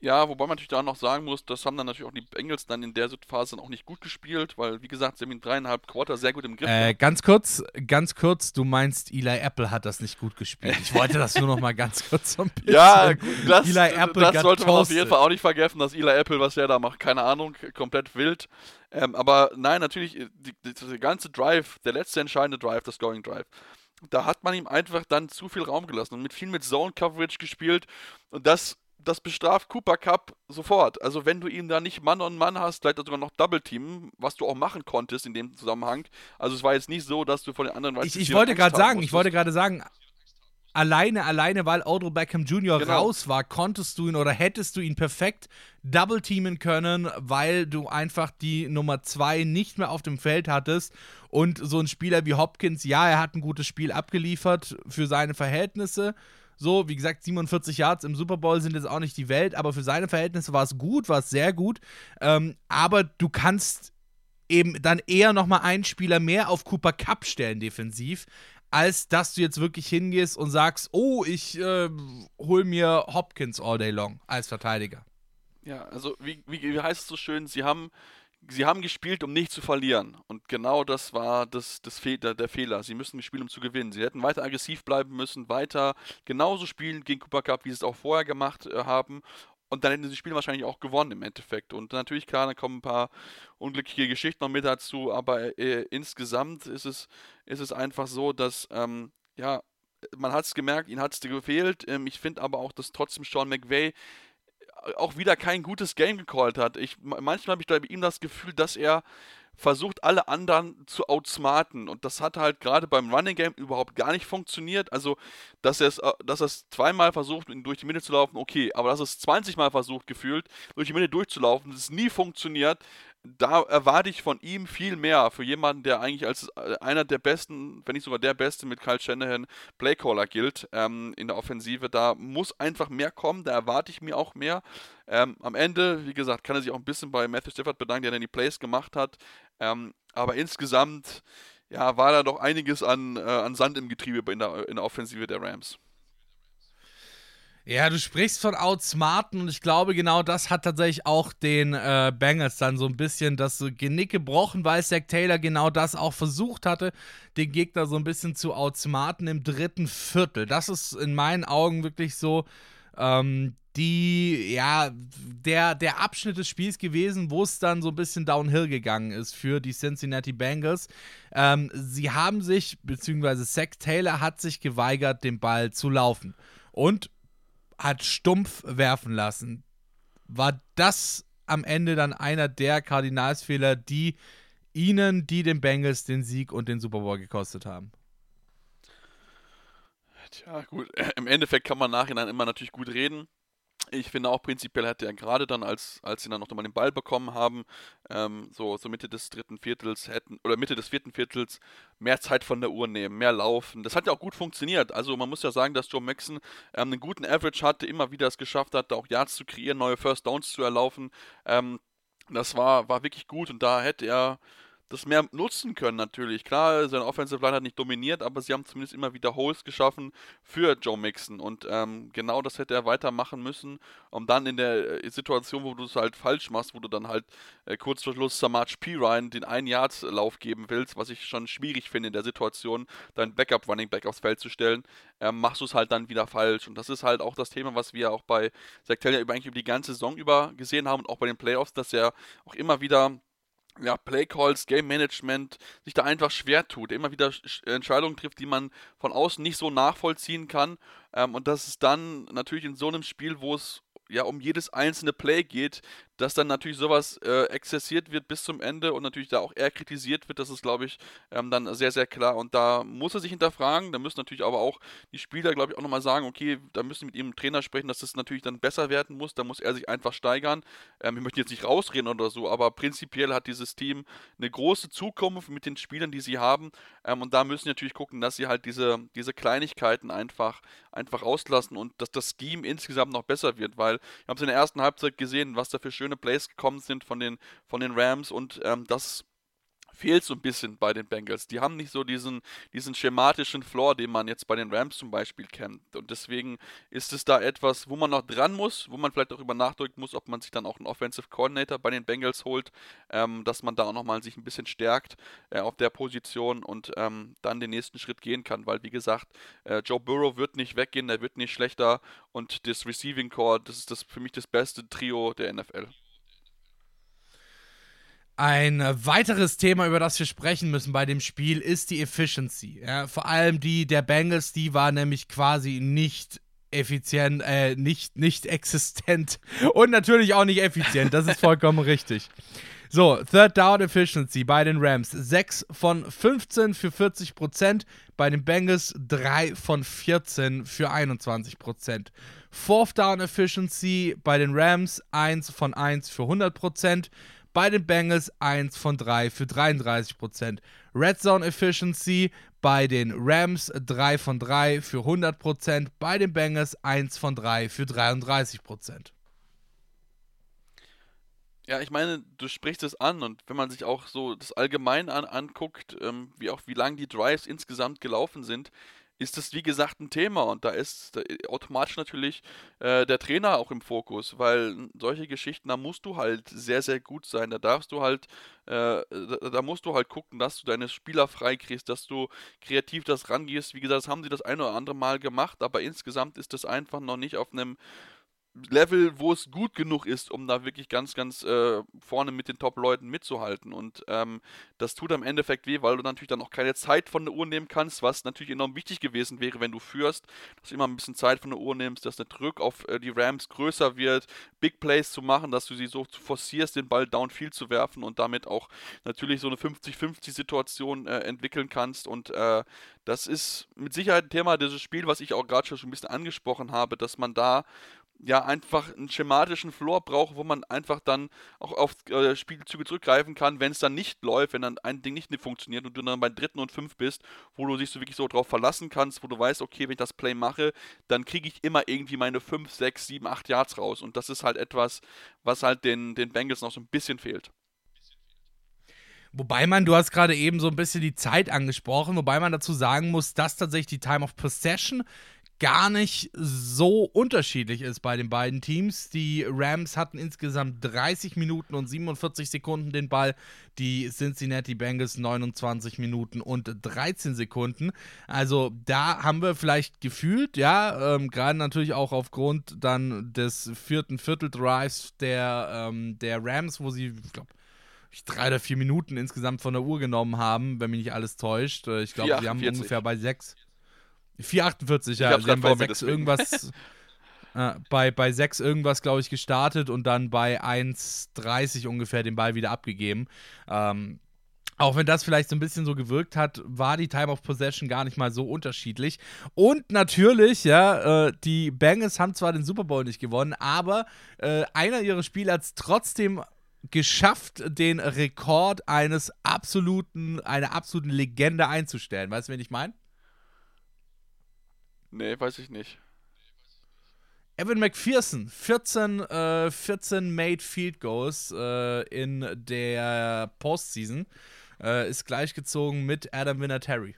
Ja, wobei man natürlich da noch sagen muss, das haben dann natürlich auch die Bengals dann in der Phase dann auch nicht gut gespielt, weil, wie gesagt, sie haben ihn dreieinhalb Quarter sehr gut im Griff.
Äh, ganz kurz, ganz kurz, du meinst, Eli Apple hat das nicht gut gespielt. Ich wollte das nur noch mal ganz kurz so ein
bisschen. Ja, das, Eli Apple das sollte man auf jeden Fall auch nicht vergessen, dass Eli Apple, was er da macht, keine Ahnung, komplett wild. Ähm, aber nein, natürlich, die, die, die ganze Drive, der letzte entscheidende Drive, das Going Drive, da hat man ihm einfach dann zu viel Raum gelassen und mit viel mit Zone Coverage gespielt und das das bestraft Cooper Cup sofort. Also wenn du ihn da nicht Mann on Mann hast, vielleicht sogar noch Double Team, was du auch machen konntest in dem Zusammenhang. Also es war jetzt nicht so, dass du von den anderen
Ich, ich wollte gerade sagen, musstest. ich wollte gerade sagen, alleine, alleine, weil Odell Beckham Jr. Genau. raus war, konntest du ihn oder hättest du ihn perfekt double teamen können, weil du einfach die Nummer 2 nicht mehr auf dem Feld hattest. Und so ein Spieler wie Hopkins, ja, er hat ein gutes Spiel abgeliefert für seine Verhältnisse. So, wie gesagt, 47 Yards im Super Bowl sind jetzt auch nicht die Welt, aber für seine Verhältnisse war es gut, war es sehr gut. Ähm, aber du kannst eben dann eher nochmal einen Spieler mehr auf Cooper Cup stellen defensiv, als dass du jetzt wirklich hingehst und sagst, oh, ich äh, hol mir Hopkins all day long als Verteidiger.
Ja, also wie, wie, wie heißt es so schön, sie haben sie haben gespielt, um nicht zu verlieren. Und genau das war das, das Fe der Fehler. Sie müssen spielen, um zu gewinnen. Sie hätten weiter aggressiv bleiben müssen, weiter genauso spielen gegen Cooper Cup, wie sie es auch vorher gemacht äh, haben. Und dann hätten sie das Spiel wahrscheinlich auch gewonnen im Endeffekt. Und natürlich, klar, da kommen ein paar unglückliche Geschichten noch mit dazu, aber äh, insgesamt ist es, ist es einfach so, dass, ähm, ja, man hat es gemerkt, ihn hat es gefehlt. Ähm, ich finde aber auch, dass trotzdem Sean McVay auch wieder kein gutes Game gecallt hat. Ich, manchmal habe ich bei ihm das Gefühl, dass er versucht, alle anderen zu outsmarten. Und das hat halt gerade beim Running Game überhaupt gar nicht funktioniert. Also, dass er es, äh, dass zweimal versucht, durch die Mitte zu laufen, okay. Aber dass es 20 Mal versucht, gefühlt, durch die Mitte durchzulaufen, das nie funktioniert da erwarte ich von ihm viel mehr für jemanden, der eigentlich als äh, einer der besten, wenn nicht sogar der beste mit Kyle Shanahan Playcaller gilt ähm, in der Offensive. Da muss einfach mehr kommen, da erwarte ich mir auch mehr. Ähm, am Ende, wie gesagt, kann er sich auch ein bisschen bei Matthew Stafford bedanken, der dann die Plays gemacht hat. Ähm, aber insgesamt, ja, war da doch einiges an, äh, an Sand im Getriebe in der, in der Offensive der Rams.
Ja, du sprichst von Outsmarten und ich glaube, genau das hat tatsächlich auch den äh, Bengals dann so ein bisschen das Genick gebrochen, weil Zach Taylor genau das auch versucht hatte, den Gegner so ein bisschen zu outsmarten im dritten Viertel. Das ist in meinen Augen wirklich so ähm, die, ja, der, der Abschnitt des Spiels gewesen, wo es dann so ein bisschen downhill gegangen ist für die Cincinnati Bengals. Ähm, sie haben sich, beziehungsweise Zach Taylor hat sich geweigert, den Ball zu laufen. Und hat stumpf werfen lassen. War das am Ende dann einer der Kardinalsfehler, die ihnen, die den Bengals den Sieg und den Super Bowl gekostet haben?
Tja, gut. Im Endeffekt kann man nachhinein immer natürlich gut reden. Ich finde auch prinzipiell hätte er gerade dann, als, als sie dann noch mal den Ball bekommen haben, ähm, so, so Mitte des dritten Viertels hätten, oder Mitte des vierten Viertels mehr Zeit von der Uhr nehmen, mehr laufen. Das hat ja auch gut funktioniert. Also man muss ja sagen, dass Joe Maxon ähm, einen guten Average hatte, immer wieder es geschafft hat, auch Yards zu kreieren, neue First Downs zu erlaufen. Ähm, das war, war wirklich gut und da hätte er das mehr nutzen können natürlich. Klar, seine Offensive Line hat nicht dominiert, aber sie haben zumindest immer wieder Holes geschaffen für Joe Mixon und ähm, genau das hätte er weitermachen müssen, um dann in der äh, Situation, wo du es halt falsch machst, wo du dann halt äh, kurz vor Schluss Samaj P. Ryan den ein Yard Lauf geben willst, was ich schon schwierig finde in der Situation, dein Backup Running Back aufs Feld zu stellen, ähm, machst du es halt dann wieder falsch und das ist halt auch das Thema, was wir auch bei Zach Taylor über eigentlich über die ganze Saison über gesehen haben und auch bei den Playoffs, dass er auch immer wieder ja, Playcalls, Game Management sich da einfach schwer tut, immer wieder Entscheidungen trifft, die man von außen nicht so nachvollziehen kann. Ähm, und das ist dann natürlich in so einem Spiel, wo es ja um jedes einzelne Play geht, dass dann natürlich sowas äh, exzessiert wird bis zum Ende und natürlich da auch eher kritisiert wird, das ist, glaube ich, ähm, dann sehr, sehr klar. Und da muss er sich hinterfragen, da müssen natürlich aber auch die Spieler, glaube ich, auch nochmal sagen, okay, da müssen mit ihrem Trainer sprechen, dass das natürlich dann besser werden muss, da muss er sich einfach steigern. Ähm, ich möchte jetzt nicht rausreden oder so, aber prinzipiell hat dieses Team eine große Zukunft mit den Spielern, die sie haben ähm, und da müssen sie natürlich gucken, dass sie halt diese, diese Kleinigkeiten einfach, einfach auslassen und dass das Scheme insgesamt noch besser wird, weil wir haben es in der ersten Halbzeit gesehen, was da für schöne Plays gekommen sind von den, von den Rams und ähm, das fehlt so ein bisschen bei den Bengals. Die haben nicht so diesen, diesen schematischen Floor, den man jetzt bei den Rams zum Beispiel kennt. Und deswegen ist es da etwas, wo man noch dran muss, wo man vielleicht auch über nachdenken muss, ob man sich dann auch einen Offensive Coordinator bei den Bengals holt, ähm, dass man da auch nochmal sich ein bisschen stärkt äh, auf der Position und ähm, dann den nächsten Schritt gehen kann. Weil, wie gesagt, äh, Joe Burrow wird nicht weggehen, der wird nicht schlechter und das Receiving Core, das ist das für mich das beste Trio der NFL.
Ein weiteres Thema, über das wir sprechen müssen bei dem Spiel, ist die Efficiency. Ja, vor allem die der Bengals, die war nämlich quasi nicht effizient, äh, nicht, nicht existent und natürlich auch nicht effizient. Das ist vollkommen richtig. So, Third Down Efficiency bei den Rams 6 von 15 für 40 Prozent, bei den Bengals 3 von 14 für 21 Prozent. Fourth Down Efficiency bei den Rams 1 von 1 für 100 Prozent bei den Bengals 1 von 3 für 33%. Red Zone Efficiency bei den Rams 3 von 3 für 100%. Bei den Bengals 1 von 3 für 33%.
Ja, ich meine, du sprichst es an und wenn man sich auch so das allgemein an, anguckt, ähm, wie auch wie lang die Drives insgesamt gelaufen sind, ist das, wie gesagt, ein Thema und da ist automatisch natürlich äh, der Trainer auch im Fokus, weil solche Geschichten, da musst du halt sehr, sehr gut sein. Da darfst du halt, äh, da, da, musst du halt gucken, dass du deine Spieler freikriegst, dass du kreativ das rangehst. Wie gesagt, das haben sie das ein oder andere Mal gemacht, aber insgesamt ist das einfach noch nicht auf einem Level, wo es gut genug ist, um da wirklich ganz, ganz äh, vorne mit den Top-Leuten mitzuhalten. Und ähm, das tut am Endeffekt weh, weil du natürlich dann auch keine Zeit von der Uhr nehmen kannst, was natürlich enorm wichtig gewesen wäre, wenn du führst, dass du immer ein bisschen Zeit von der Uhr nimmst, dass der Druck auf äh, die Rams größer wird, Big Plays zu machen, dass du sie so forcierst, den Ball downfield zu werfen und damit auch natürlich so eine 50-50-Situation äh, entwickeln kannst. Und äh, das ist mit Sicherheit ein Thema dieses Spiel, was ich auch gerade schon ein bisschen angesprochen habe, dass man da ja einfach einen schematischen Floor braucht, wo man einfach dann auch auf äh, Spielzüge zurückgreifen kann, wenn es dann nicht läuft, wenn dann ein Ding nicht funktioniert und du dann bei dritten und fünf bist, wo du dich so wirklich so drauf verlassen kannst, wo du weißt, okay, wenn ich das Play mache, dann kriege ich immer irgendwie meine 5, 6, 7, 8 Yards raus. Und das ist halt etwas, was halt den, den Bengals noch so ein bisschen fehlt.
Wobei man, du hast gerade eben so ein bisschen die Zeit angesprochen, wobei man dazu sagen muss, dass tatsächlich die Time of Possession gar nicht so unterschiedlich ist bei den beiden Teams. Die Rams hatten insgesamt 30 Minuten und 47 Sekunden den Ball, die Cincinnati Bengals 29 Minuten und 13 Sekunden. Also da haben wir vielleicht gefühlt, ja, ähm, gerade natürlich auch aufgrund dann des vierten Vierteldrives der, ähm, der Rams, wo sie, ich glaube, drei oder vier Minuten insgesamt von der Uhr genommen haben, wenn mich nicht alles täuscht. Äh, ich glaube, sie haben ungefähr bei sechs 448, ja. Sie haben bei 6 irgendwas. äh, bei, bei 6 irgendwas, glaube ich, gestartet und dann bei 1,30 ungefähr den Ball wieder abgegeben. Ähm, auch wenn das vielleicht so ein bisschen so gewirkt hat, war die Time of Possession gar nicht mal so unterschiedlich. Und natürlich, ja, äh, die Bengals haben zwar den Super Bowl nicht gewonnen, aber äh, einer ihrer Spieler hat es trotzdem geschafft, den Rekord eines absoluten, einer absoluten Legende einzustellen. Weißt du, wen ich meine?
Nee, weiß ich nicht.
Evan McPherson, 14, äh, 14 Made Field Goals äh, in der Postseason, äh, ist gleichgezogen mit Adam Vinatieri.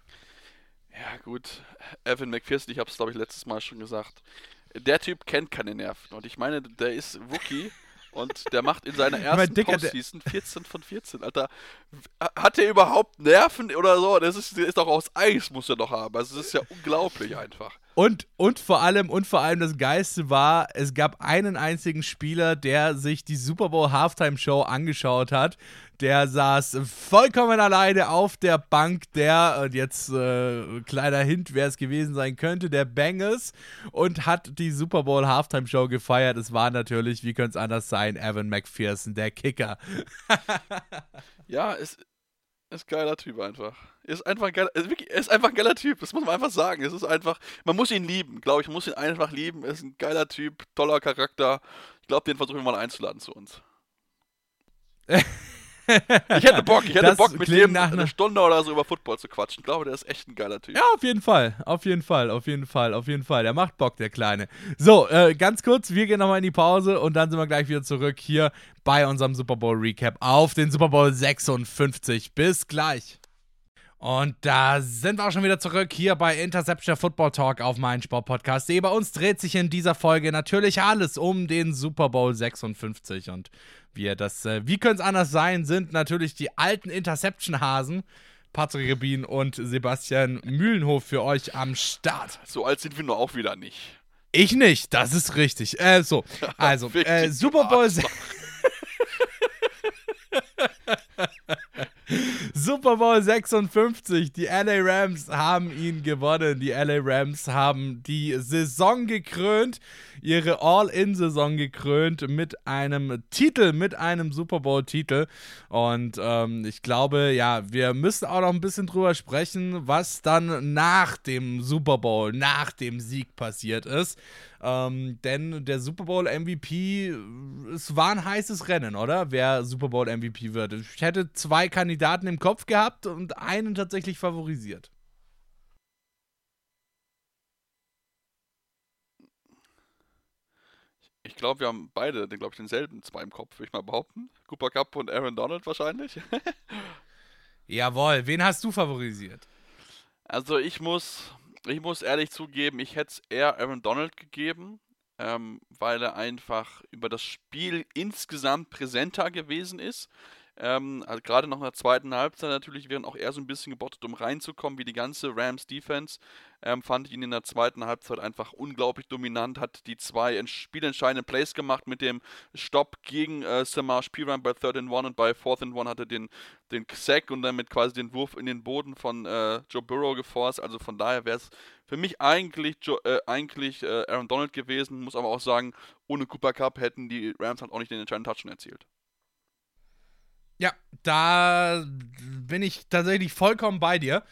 Ja, gut. Evan McPherson, ich habe es, glaube ich, letztes Mal schon gesagt. Der Typ kennt keine Nerven. Und ich meine, der ist Rookie. Und der macht in seiner ersten Dicker, Postseason 14 von 14. Alter, hat der überhaupt Nerven oder so? Das ist, ist doch aus Eis, muss er doch haben. Also, das ist ja unglaublich einfach.
Und, und vor allem, und vor allem das Geiste war, es gab einen einzigen Spieler, der sich die Super Bowl Halftime Show angeschaut hat. Der saß vollkommen alleine auf der Bank der, und jetzt äh, kleiner Hint, wer es gewesen sein könnte, der Bengals und hat die Super Bowl Halftime Show gefeiert. Es war natürlich, wie könnte es anders sein, Evan McPherson, der Kicker.
ja, es ist geiler Typ einfach. Ist einfach ein geiler, ist einfach ein geiler Typ, das muss man einfach sagen. Es ist einfach, man muss ihn lieben, glaube ich, man muss ihn einfach lieben. Er ist ein geiler Typ, toller Charakter. Ich glaube, den versuchen wir mal einzuladen zu uns. ich hätte Bock, ich hätte das Bock, mit dem eine Stunde oder so über Football zu quatschen. Ich glaube, der ist echt ein geiler Typ.
Ja, auf jeden Fall, auf jeden Fall, auf jeden Fall, auf jeden Fall. Der macht Bock, der Kleine. So, äh, ganz kurz, wir gehen nochmal in die Pause und dann sind wir gleich wieder zurück hier bei unserem Super Bowl Recap auf den Super Bowl 56. Bis gleich. Und da sind wir auch schon wieder zurück hier bei Interception Football Talk auf meinen Sportpodcast. Bei uns dreht sich in dieser Folge natürlich alles um den Super Bowl 56 und wir das, äh, wie könnte es anders sein, sind natürlich die alten Interception-Hasen. Patrick Rebin und Sebastian Mühlenhof für euch am Start.
So alt sind wir nur auch wieder nicht.
Ich nicht, das ist richtig. Äh, so, also, äh, Super Bowl. Super Bowl 56. Die LA Rams haben ihn gewonnen. Die LA Rams haben die Saison gekrönt, ihre All-In-Saison gekrönt mit einem Titel, mit einem Super Bowl-Titel. Und ähm, ich glaube, ja, wir müssen auch noch ein bisschen drüber sprechen, was dann nach dem Super Bowl, nach dem Sieg passiert ist. Ähm, denn der Super Bowl MVP, es war ein heißes Rennen, oder? Wer Super Bowl MVP wird. Ich hätte zwei Kandidaten im Kopf gehabt und einen tatsächlich favorisiert.
Ich glaube, wir haben beide, glaube ich, denselben zwei im Kopf, würde ich mal behaupten. Cooper Cup und Aaron Donald wahrscheinlich.
Jawohl, wen hast du favorisiert?
Also ich muss ich muss ehrlich zugeben, ich hätte es eher Aaron Donald gegeben, ähm, weil er einfach über das Spiel insgesamt präsenter gewesen ist. Ähm, also gerade nach einer zweiten Halbzeit natürlich, während auch er so ein bisschen gebottet, um reinzukommen, wie die ganze Rams Defense, ähm, fand ich ihn in der zweiten Halbzeit einfach unglaublich dominant, hat die zwei spielentscheidenden Plays gemacht mit dem Stopp gegen äh, Samaj Piran bei Third and One und bei Fourth and One hatte den, den Sack und damit quasi den Wurf in den Boden von äh, Joe Burrow geforst. Also von daher wäre es für mich eigentlich, Joe, äh, eigentlich äh, Aaron Donald gewesen, muss aber auch sagen, ohne Cooper Cup hätten die Rams halt auch nicht den entscheidenden Touchdown erzielt.
Ja, da bin ich tatsächlich vollkommen bei dir.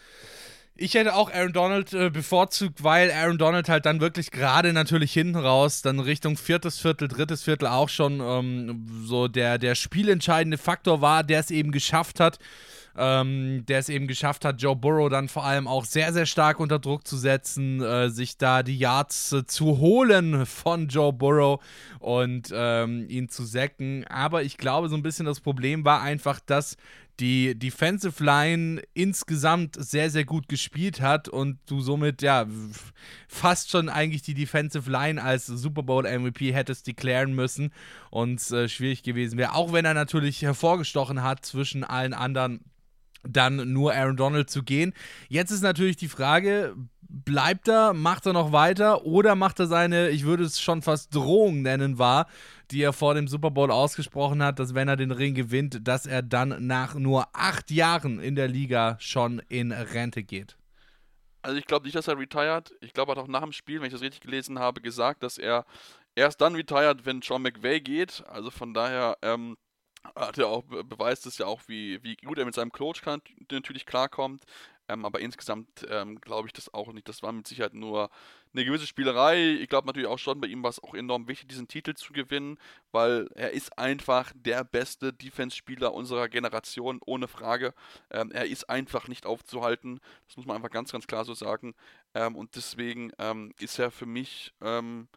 Ich hätte auch Aaron Donald äh, bevorzugt, weil Aaron Donald halt dann wirklich gerade natürlich hinten raus, dann Richtung viertes Viertel, drittes Viertel auch schon ähm, so der, der spielentscheidende Faktor war, der es eben geschafft hat, ähm, der es eben geschafft hat, Joe Burrow dann vor allem auch sehr, sehr stark unter Druck zu setzen, äh, sich da die Yards äh, zu holen von Joe Burrow und ähm, ihn zu sacken. Aber ich glaube, so ein bisschen das Problem war einfach, dass die Defensive Line insgesamt sehr, sehr gut gespielt hat und du somit ja fast schon eigentlich die Defensive Line als Super Bowl MVP hättest deklarieren müssen und äh, schwierig gewesen wäre. Auch wenn er natürlich hervorgestochen hat zwischen allen anderen dann nur Aaron Donald zu gehen. Jetzt ist natürlich die Frage, bleibt er, macht er noch weiter oder macht er seine, ich würde es schon fast Drohung nennen, wahr, die er vor dem Super Bowl ausgesprochen hat, dass wenn er den Ring gewinnt, dass er dann nach nur acht Jahren in der Liga schon in Rente geht.
Also ich glaube nicht, dass er retired. Ich glaube, er hat auch nach dem Spiel, wenn ich das richtig gelesen habe, gesagt, dass er erst dann retired, wenn Sean McVay geht. Also von daher ähm, hat er auch beweist es ja auch, wie, wie gut er mit seinem Coach kann, natürlich klarkommt. Ähm, aber insgesamt ähm, glaube ich das auch nicht. Das war mit Sicherheit nur eine gewisse Spielerei. Ich glaube natürlich auch schon, bei ihm war es auch enorm wichtig, diesen Titel zu gewinnen, weil er ist einfach der beste Defense-Spieler unserer Generation, ohne Frage. Ähm, er ist einfach nicht aufzuhalten. Das muss man einfach ganz, ganz klar so sagen. Ähm, und deswegen ähm, ist er für mich, ähm,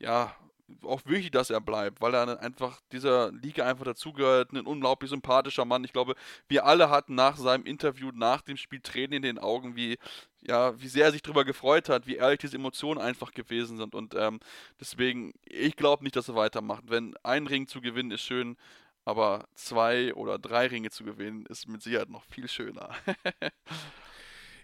ja, auch wichtig, dass er bleibt, weil er einfach dieser Liga einfach dazugehört, ein unglaublich sympathischer Mann. Ich glaube, wir alle hatten nach seinem Interview, nach dem Spiel Tränen in den Augen, wie, ja, wie sehr er sich darüber gefreut hat, wie ehrlich diese Emotionen einfach gewesen sind. Und ähm, deswegen, ich glaube nicht, dass er weitermacht. Wenn ein Ring zu gewinnen ist schön, aber zwei oder drei Ringe zu gewinnen ist mit Sicherheit noch viel schöner.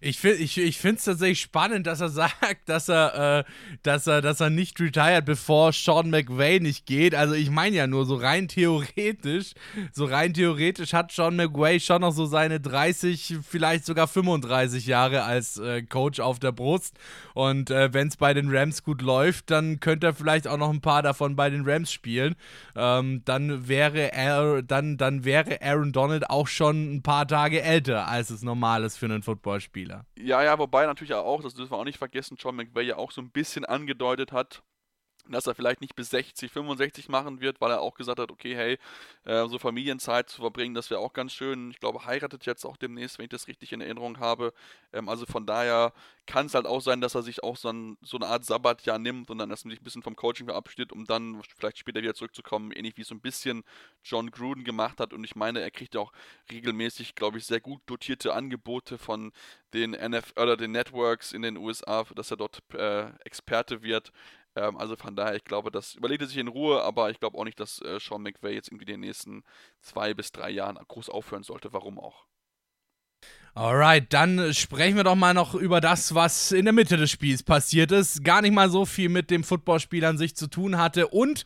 Ich finde ich, ich es tatsächlich spannend, dass er sagt, dass er, äh, dass er, dass er nicht retired, bevor Sean McVay nicht geht. Also ich meine ja nur so rein theoretisch, so rein theoretisch hat Sean McVay schon noch so seine 30, vielleicht sogar 35 Jahre als äh, Coach auf der Brust. Und äh, wenn es bei den Rams gut läuft, dann könnte er vielleicht auch noch ein paar davon bei den Rams spielen. Ähm, dann wäre er, dann, dann wäre Aaron Donald auch schon ein paar Tage älter, als es normal ist für einen Footballspieler. Spieler.
Ja, ja, wobei natürlich auch, das dürfen wir auch nicht vergessen, John McVay ja auch so ein bisschen angedeutet hat, dass er vielleicht nicht bis 60, 65 machen wird, weil er auch gesagt hat, okay, hey, äh, so Familienzeit zu verbringen, das wäre auch ganz schön. Ich glaube, heiratet jetzt auch demnächst, wenn ich das richtig in Erinnerung habe. Ähm, also von daher kann es halt auch sein, dass er sich auch so, ein, so eine Art Sabbatjahr nimmt und dann erstmal sich ein bisschen vom Coaching verabschiedet, um dann vielleicht später wieder zurückzukommen, ähnlich wie es so ein bisschen John Gruden gemacht hat. Und ich meine, er kriegt ja auch regelmäßig, glaube ich, sehr gut dotierte Angebote von den NF oder den Networks in den USA, dass er dort äh, Experte wird. Ähm, also von daher, ich glaube, das überlegt er sich in Ruhe, aber ich glaube auch nicht, dass äh, Sean McVay jetzt irgendwie in den nächsten zwei bis drei Jahren groß aufhören sollte. Warum auch?
Alright, dann sprechen wir doch mal noch über das, was in der Mitte des Spiels passiert ist. Gar nicht mal so viel mit dem Footballspiel an sich zu tun hatte und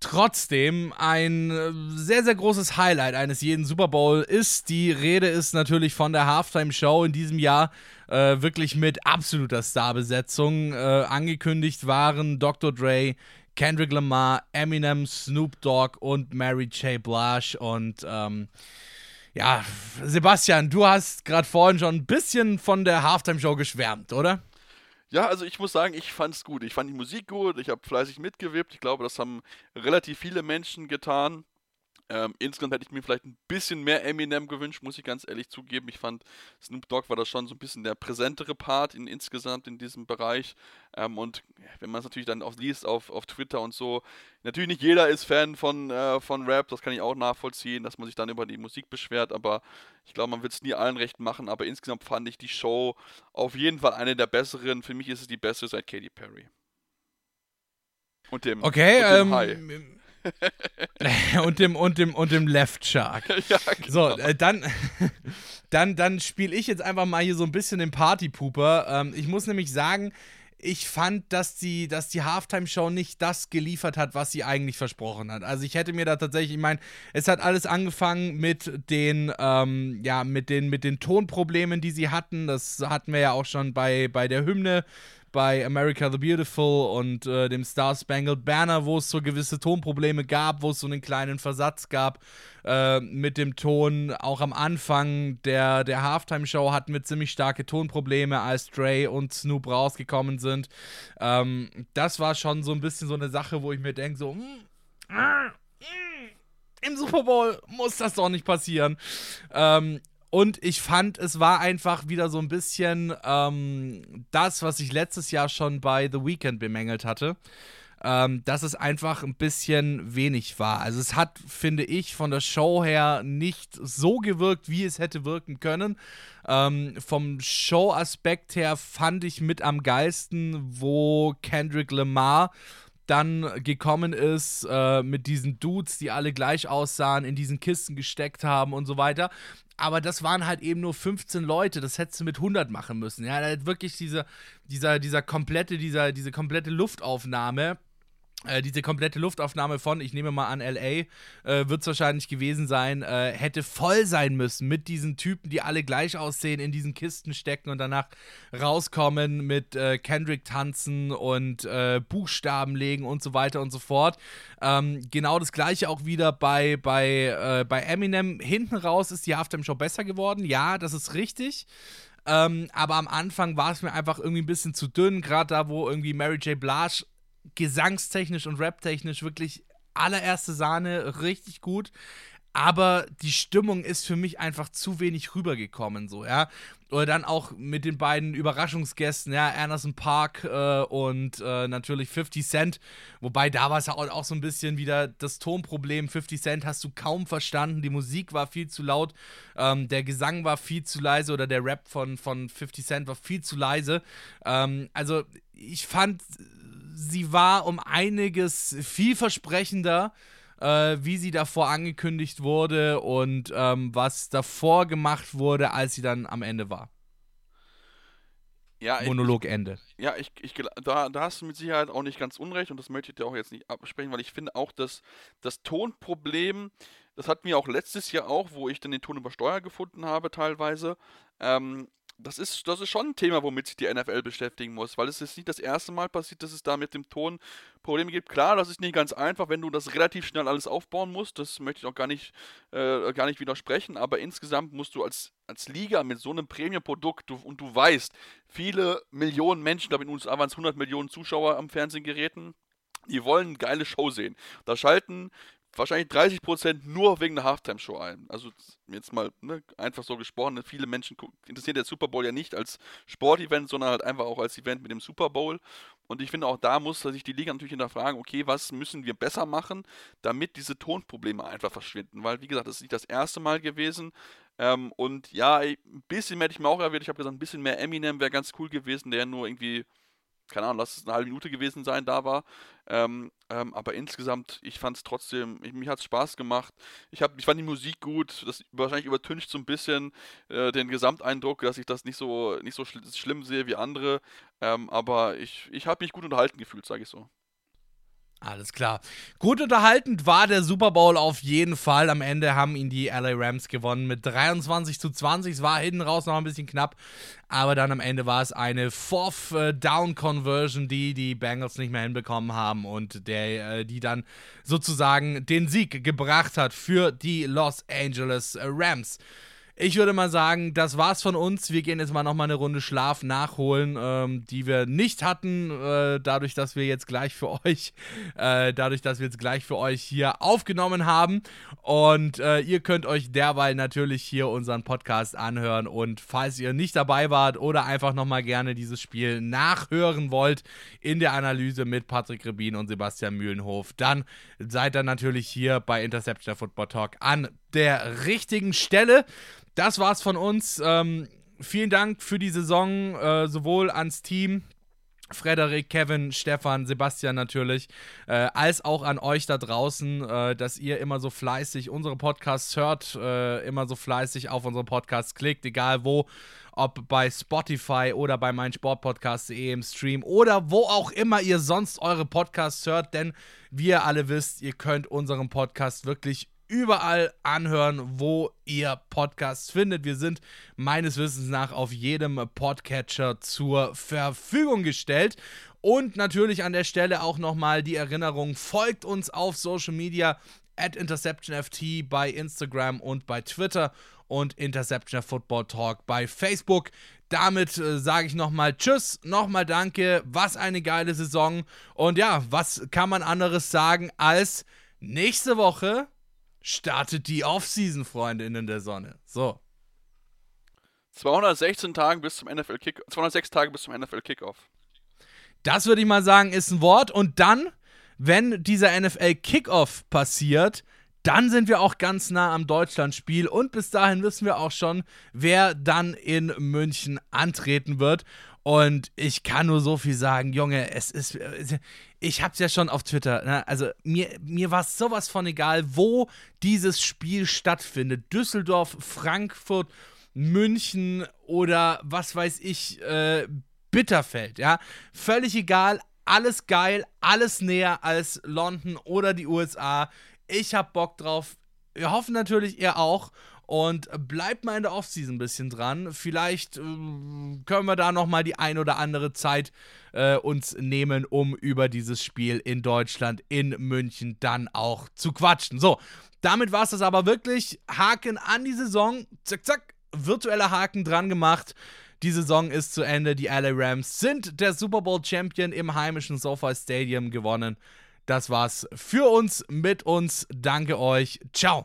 trotzdem ein äh, sehr, sehr großes Highlight eines jeden Super Bowl ist. Die Rede ist natürlich von der Halftime-Show in diesem Jahr äh, wirklich mit absoluter Starbesetzung. Äh, angekündigt waren Dr. Dre, Kendrick Lamar, Eminem, Snoop Dogg und Mary J. Blige und ähm, ja, Sebastian, du hast gerade vorhin schon ein bisschen von der Halftime-Show geschwärmt, oder?
Ja, also ich muss sagen, ich fand es gut. Ich fand die Musik gut, ich habe fleißig mitgewippt. Ich glaube, das haben relativ viele Menschen getan. Ähm, insgesamt hätte ich mir vielleicht ein bisschen mehr Eminem gewünscht, muss ich ganz ehrlich zugeben. Ich fand, Snoop Dogg war da schon so ein bisschen der präsentere Part in, insgesamt in diesem Bereich. Ähm, und wenn man es natürlich dann auch liest auf, auf Twitter und so, natürlich nicht jeder ist Fan von, äh, von Rap, das kann ich auch nachvollziehen, dass man sich dann über die Musik beschwert, aber ich glaube, man wird es nie allen recht machen. Aber insgesamt fand ich die Show auf jeden Fall eine der besseren. Für mich ist es die beste seit Katy Perry.
Und dem, okay, und dem ähm, High. und dem und dem und dem Left Shark. Ja, genau. So, äh, dann dann dann spiele ich jetzt einfach mal hier so ein bisschen den Partypooper. Ähm, ich muss nämlich sagen, ich fand, dass die, dass die Halftime-Show nicht das geliefert hat, was sie eigentlich versprochen hat. Also ich hätte mir da tatsächlich, ich meine, es hat alles angefangen mit den, ähm, ja, mit den, mit den Tonproblemen, die sie hatten. Das hatten wir ja auch schon bei, bei der Hymne bei America the Beautiful und äh, dem Star Spangled Banner, wo es so gewisse Tonprobleme gab, wo es so einen kleinen Versatz gab äh, mit dem Ton. Auch am Anfang der, der Halftime-Show hatten wir ziemlich starke Tonprobleme, als Dre und Snoop rausgekommen sind. Ähm, das war schon so ein bisschen so eine Sache, wo ich mir denke, so, mm, ah, mm, im Super Bowl muss das doch nicht passieren. Ähm, und ich fand, es war einfach wieder so ein bisschen ähm, das, was ich letztes Jahr schon bei The Weeknd bemängelt hatte. Ähm, dass es einfach ein bisschen wenig war. Also es hat, finde ich, von der Show her nicht so gewirkt, wie es hätte wirken können. Ähm, vom Show-Aspekt her fand ich mit am geilsten, wo Kendrick Lamar dann gekommen ist äh, mit diesen Dudes, die alle gleich aussahen, in diesen Kisten gesteckt haben und so weiter aber das waren halt eben nur 15 Leute, das hättest du mit 100 machen müssen. Ja, hat wirklich diese, dieser, dieser komplette, dieser, diese komplette Luftaufnahme äh, diese komplette Luftaufnahme von, ich nehme mal an, LA, äh, wird es wahrscheinlich gewesen sein, äh, hätte voll sein müssen mit diesen Typen, die alle gleich aussehen, in diesen Kisten stecken und danach rauskommen mit äh, Kendrick tanzen und äh, Buchstaben legen und so weiter und so fort. Ähm, genau das gleiche auch wieder bei, bei, bei Eminem. Hinten raus ist die Halftime-Show besser geworden. Ja, das ist richtig. Ähm, aber am Anfang war es mir einfach irgendwie ein bisschen zu dünn, gerade da, wo irgendwie Mary J. Blige gesangstechnisch und raptechnisch wirklich allererste Sahne, richtig gut. Aber die Stimmung ist für mich einfach zu wenig rübergekommen, so, ja. Oder dann auch mit den beiden Überraschungsgästen, ja, Anderson Park äh, und äh, natürlich 50 Cent. Wobei da war es ja auch, auch, so ein bisschen wieder das Tonproblem. 50 Cent hast du kaum verstanden, die Musik war viel zu laut, ähm, der Gesang war viel zu leise oder der Rap von, von 50 Cent war viel zu leise. Ähm, also ich fand sie war um einiges vielversprechender, äh, wie sie davor angekündigt wurde und ähm, was davor gemacht wurde, als sie dann am Ende war. Ja, Monologende.
Ja, ich, ich, da, da hast du mit Sicherheit auch nicht ganz unrecht und das möchte ich dir auch jetzt nicht absprechen, weil ich finde auch, dass das Tonproblem, das hatten wir auch letztes Jahr auch, wo ich dann den Ton über Steuer gefunden habe teilweise, ähm, das ist, das ist schon ein Thema, womit sich die NFL beschäftigen muss, weil es ist nicht das erste Mal passiert, dass es da mit dem Ton Probleme gibt. Klar, das ist nicht ganz einfach, wenn du das relativ schnell alles aufbauen musst. Das möchte ich auch gar nicht, äh, gar nicht widersprechen, aber insgesamt musst du als, als Liga mit so einem Premium-Produkt und du weißt, viele Millionen Menschen, glaube in den USA waren es 100 Millionen Zuschauer am Fernsehgeräten, die wollen eine geile Show sehen. Da schalten wahrscheinlich 30% nur wegen der Halftime-Show ein. Also jetzt mal ne, einfach so gesprochen, viele Menschen interessiert der Super Bowl ja nicht als Sportevent, sondern halt einfach auch als Event mit dem Super Bowl. Und ich finde auch da muss sich die Liga natürlich hinterfragen, okay, was müssen wir besser machen, damit diese Tonprobleme einfach verschwinden. Weil, wie gesagt, das ist nicht das erste Mal gewesen. Ähm, und ja, ein bisschen mehr hätte ich mir auch erwähnt. Ich habe gesagt, ein bisschen mehr Eminem wäre ganz cool gewesen, der nur irgendwie keine Ahnung, lass es eine halbe Minute gewesen sein, da war. Ähm, ähm, aber insgesamt, ich fand es trotzdem, ich, mir hat es Spaß gemacht. Ich, hab, ich fand die Musik gut, das wahrscheinlich übertüncht so ein bisschen äh, den Gesamteindruck, dass ich das nicht so, nicht so schl schlimm sehe wie andere. Ähm, aber ich, ich habe mich gut unterhalten gefühlt, sage ich so.
Alles klar. Gut unterhaltend war der Super Bowl auf jeden Fall. Am Ende haben ihn die LA Rams gewonnen mit 23 zu 20. Es war hinten raus noch ein bisschen knapp, aber dann am Ende war es eine Fourth äh, Down Conversion, die die Bengals nicht mehr hinbekommen haben und der, äh, die dann sozusagen den Sieg gebracht hat für die Los Angeles Rams. Ich würde mal sagen, das war's von uns. Wir gehen jetzt mal nochmal eine Runde Schlaf nachholen, ähm, die wir nicht hatten, äh, dadurch, dass wir jetzt gleich für euch, äh, dadurch, dass wir jetzt gleich für euch hier aufgenommen haben. Und äh, ihr könnt euch derweil natürlich hier unseren Podcast anhören. Und falls ihr nicht dabei wart oder einfach nochmal gerne dieses Spiel nachhören wollt in der Analyse mit Patrick Rebin und Sebastian Mühlenhof, dann seid ihr natürlich hier bei Interception Football Talk an der richtigen Stelle das war's von uns. Ähm, vielen Dank für die Saison, äh, sowohl ans Team, Frederik, Kevin, Stefan, Sebastian natürlich, äh, als auch an euch da draußen, äh, dass ihr immer so fleißig unsere Podcasts hört, äh, immer so fleißig auf unsere Podcasts klickt, egal wo, ob bei Spotify oder bei meinsportpodcast.de im Stream oder wo auch immer ihr sonst eure Podcasts hört, denn wie ihr alle wisst, ihr könnt unseren Podcast wirklich überall anhören, wo ihr Podcasts findet. Wir sind meines Wissens nach auf jedem Podcatcher zur Verfügung gestellt. Und natürlich an der Stelle auch nochmal die Erinnerung, folgt uns auf Social Media at InterceptionFT bei Instagram und bei Twitter und Interception Football Talk bei Facebook. Damit äh, sage ich nochmal Tschüss, nochmal Danke, was eine geile Saison. Und ja, was kann man anderes sagen als nächste Woche startet die Offseason, Freundinnen der Sonne. So.
216 Tage bis zum NFL Kick 206 Tage bis zum NFL Kickoff.
Das würde ich mal sagen, ist ein Wort. Und dann, wenn dieser NFL Kickoff passiert, dann sind wir auch ganz nah am Deutschlandspiel und bis dahin wissen wir auch schon, wer dann in München antreten wird. Und ich kann nur so viel sagen, Junge, es ist. Ich hab's ja schon auf Twitter. Ne? Also mir, mir war sowas von egal, wo dieses Spiel stattfindet. Düsseldorf, Frankfurt, München oder was weiß ich, äh, Bitterfeld, ja. Völlig egal, alles geil, alles näher als London oder die USA. Ich hab Bock drauf. Wir hoffen natürlich, ihr auch. Und bleibt mal in der Offseason ein bisschen dran. Vielleicht äh, können wir da nochmal die ein oder andere Zeit äh, uns nehmen, um über dieses Spiel in Deutschland, in München dann auch zu quatschen. So, damit war es das aber wirklich. Haken an die Saison. Zack, zack. Virtueller Haken dran gemacht. Die Saison ist zu Ende. Die LA Rams sind der Super Bowl Champion im heimischen SoFi Stadium gewonnen. Das war's für uns, mit uns. Danke euch. Ciao.